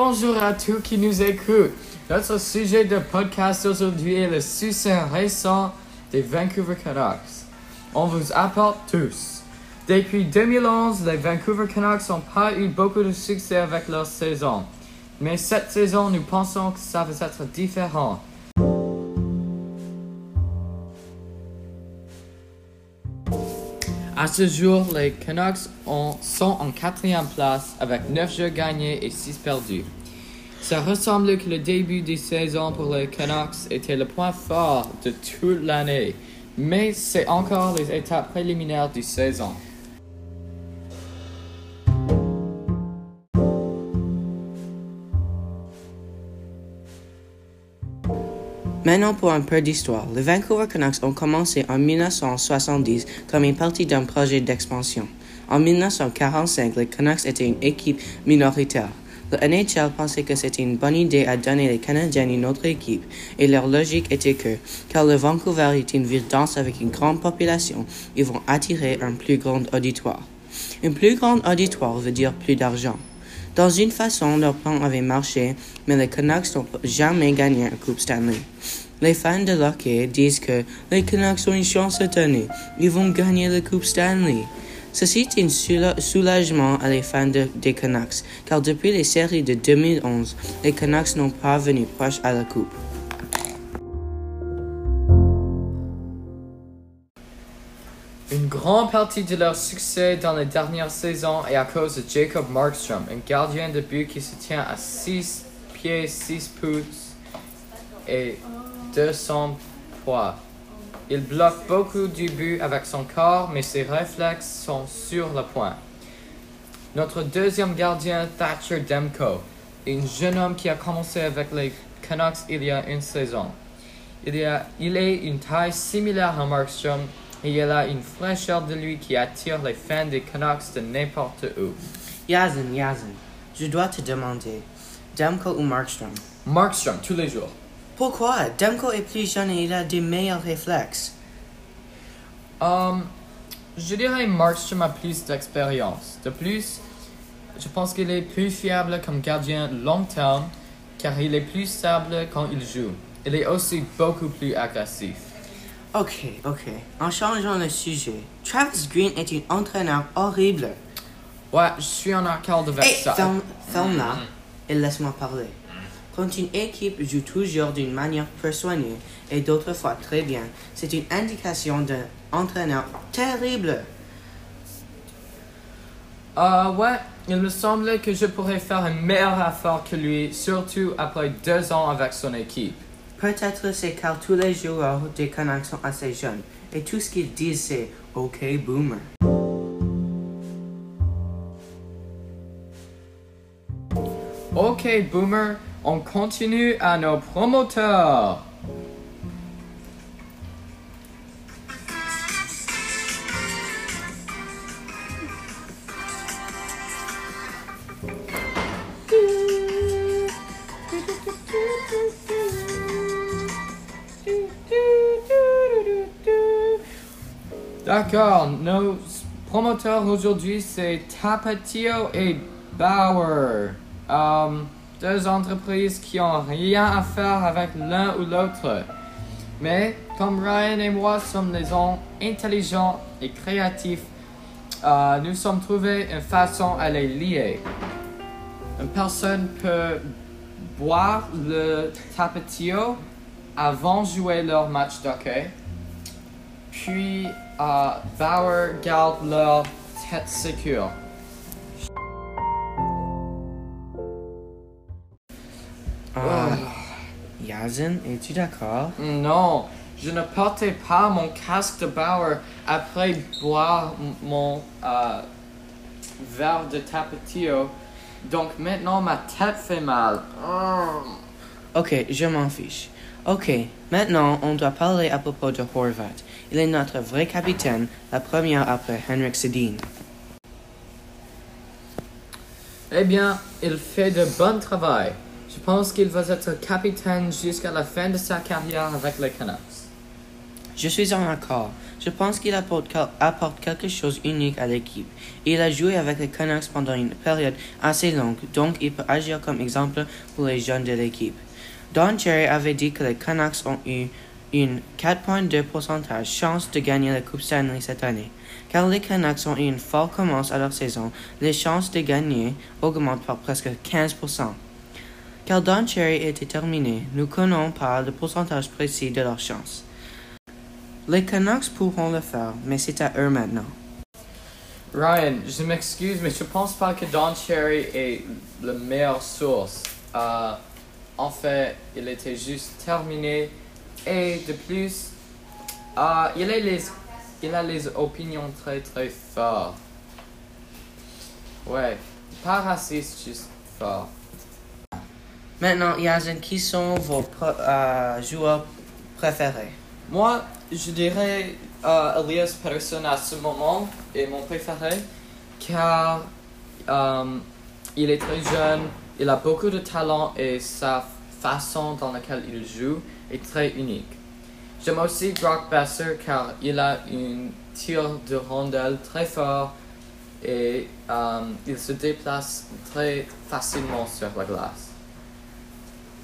bonjour à tous qui nous écoutent. Notre sujet de podcast aujourd'hui est le succès récent des Vancouver Canucks. On vous apporte tous. Depuis 2011, les Vancouver Canucks n'ont pas eu beaucoup de succès avec leur saison. Mais cette saison, nous pensons que ça va être différent. À ce jour, les Canucks ont- sont en quatrième place avec 9 jeux gagnés et 6 perdus. Ça ressemble que le début de saison pour les Canucks était le point fort de toute l'année, mais c'est encore les étapes préliminaires du saison. Maintenant pour un peu d'histoire. Les Vancouver Canucks ont commencé en 1970 comme une partie d'un projet d'expansion. En 1945, les Canucks étaient une équipe minoritaire. Le NHL pensait que c'était une bonne idée à donner les Canadiens une autre équipe, et leur logique était que, car le Vancouver est une ville dense avec une grande population, ils vont attirer un plus grand auditoire. Un plus grand auditoire veut dire plus d'argent. Dans une façon, leur plan avait marché, mais les Canucks n'ont jamais gagné un Coupe Stanley. Les fans de hockey disent que les Canucks ont une chance cette année. Ils vont gagner la Coupe Stanley. Ceci est un soula- soulagement à les fans de- des Canucks, car depuis les séries de 2011, les Canucks n'ont pas venu proche à la Coupe. Une grande partie de leur succès dans les dernières saisons est à cause de Jacob Markstrom, un gardien de but qui se tient à 6 pieds 6 pouces et 200 poids. Il bloque beaucoup du but avec son corps, mais ses réflexes sont sur le point. Notre deuxième gardien, Thatcher Demko, est un jeune homme qui a commencé avec les Canucks il y a une saison. Il, a, il est une taille similaire à Markstrom il a une fraîcheur de lui qui attire les fans des Canucks de n'importe où. Yazen, Yazen, je dois te demander, Demko ou Markstrom? Markstrom, tous les jours. Pourquoi? Demko est plus jeune et il a des meilleurs réflexes. Um, je dirais Markstrom a plus d'expérience. De plus, je pense qu'il est plus fiable comme gardien long terme car il est plus stable quand il joue. Il est aussi beaucoup plus agressif. Ok, ok. En changeant le sujet, Travis Green est un entraîneur horrible. Ouais, je suis en accord avec Hey, ça. ferme, ferme là et laisse-moi parler. Quand une équipe joue toujours d'une manière peu soignée et d'autres fois très bien, c'est une indication d'un entraîneur terrible. Euh, ouais, il me semblait que je pourrais faire un meilleur effort que lui, surtout après deux ans avec son équipe. Peut-être c'est car tous les joueurs des Canucks sont assez jeunes et tout ce qu'ils disent c'est OK boomer. Ok, Boomer, on continue à nos promoteurs. D'accord, nos promoteurs aujourd'hui c'est Tapatio et Bauer. Um, deux entreprises qui ont rien à faire avec l'un ou l'autre. Mais comme Ryan et moi sommes des gens intelligents et créatifs, euh, nous sommes trouvé une façon à les lier. Une personne peut boire le tapatio avant de jouer leur match d'hockey. Puis Bauer garde leur tête sécure. Ah, Yazen, es-tu d'accord? Non, je ne portais pas mon casque de Bauer après boire mon euh, verre de tapatio. Donc maintenant ma tête fait mal. Ok, je m'en fiche. Ok, maintenant on doit parler à propos de Horvat. Il est notre vrai capitaine, la première après Henrik Sedin. Eh bien, il fait de bon travail. Je pense qu'il va être capitaine jusqu'à la fin de sa carrière avec les Canucks. Je suis en accord. Je pense qu'il apporte, quel- apporte quelque chose unique à l'équipe. Il a joué avec les Canucks pendant une période assez longue, donc il peut agir comme exemple pour les jeunes de l'équipe. Don Cherry avait dit que les Canucks ont eu une 4,2% chance de gagner la Coupe Stanley cette année. Car les Canucks ont eu une forte commence à leur saison, les chances de gagner augmentent par presque 15%. Car Don Cherry est déterminé, nous ne connaissons pas le pourcentage précis de leurs chances. Les Canucks pourront le faire, mais c'est à eux maintenant. Ryan, je m'excuse, mais je pense pas que Don Cherry est la meilleure source. Euh, en fait, il était juste terminé. Et de plus, euh, il, a les, il a les opinions très très fortes. Ouais, pas raciste, juste fort. Maintenant, Yazin, qui sont vos euh, joueurs préférés? Moi, je dirais euh, Elias Pettersson à ce moment est mon préféré car il est très jeune, il a beaucoup de talent et sa façon dans laquelle il joue est très unique. J'aime aussi Brock Besser car il a un tir de rondelle très fort et euh, il se déplace très facilement sur la glace.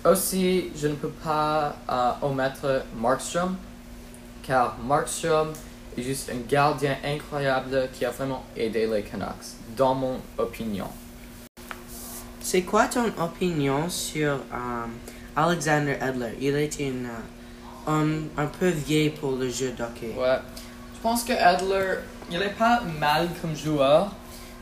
Aussi, je ne peux pas euh, omettre Markstrom, car Markstrom est juste un gardien incroyable qui a vraiment aidé les Canucks, dans mon opinion. C'est quoi ton opinion sur euh, Alexander Edler? Il est une, euh, un peu vieil pour le jeu d'hockey. Ouais. Je pense que Adler, il est pas mal comme joueur,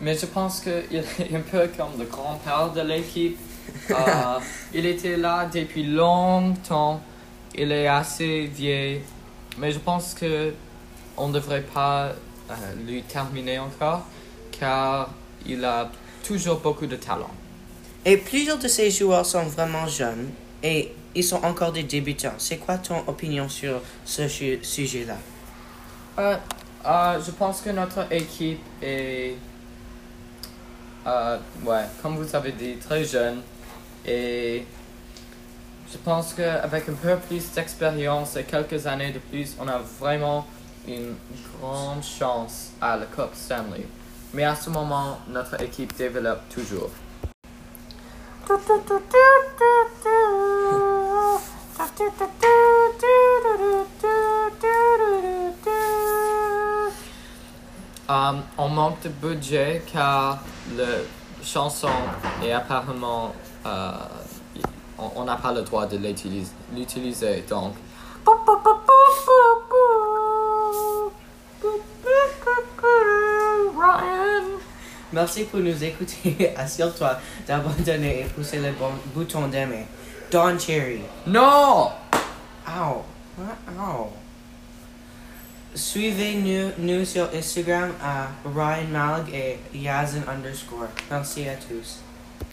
mais je pense qu'il est un peu comme le grand-père de l'équipe. Euh, il était là depuis longtemps. Il est assez vieil, mais je pense que on ne devrait pas euh, lui terminer encore, car il a toujours beaucoup de talent. Et plusieurs de ces joueurs sont vraiment jeunes et ils sont encore des débutants. C'est quoi ton opinion sur ce su- sujet-là? Euh, euh, je pense que notre équipe est, euh, ouais, comme vous avez dit, très jeune. Et je pense qu'avec un peu plus d'expérience et quelques années de plus, on a vraiment une grande chance à la Coupe Stanley. Mais à ce moment, notre équipe développe toujours. Euh, on manque de budget car la chanson est apparemment. euh, on n'a pas le droit de l'utilis- l'utiliser donc. Merci pour nous écouter. Assure-toi d'abandonner et pousser le bon bouton d'aimer. Don Cherry. Non! Ow. Ow. Suivez-nous nous sur Instagram à Ryan Malg et Yazin underscore. Merci à tous.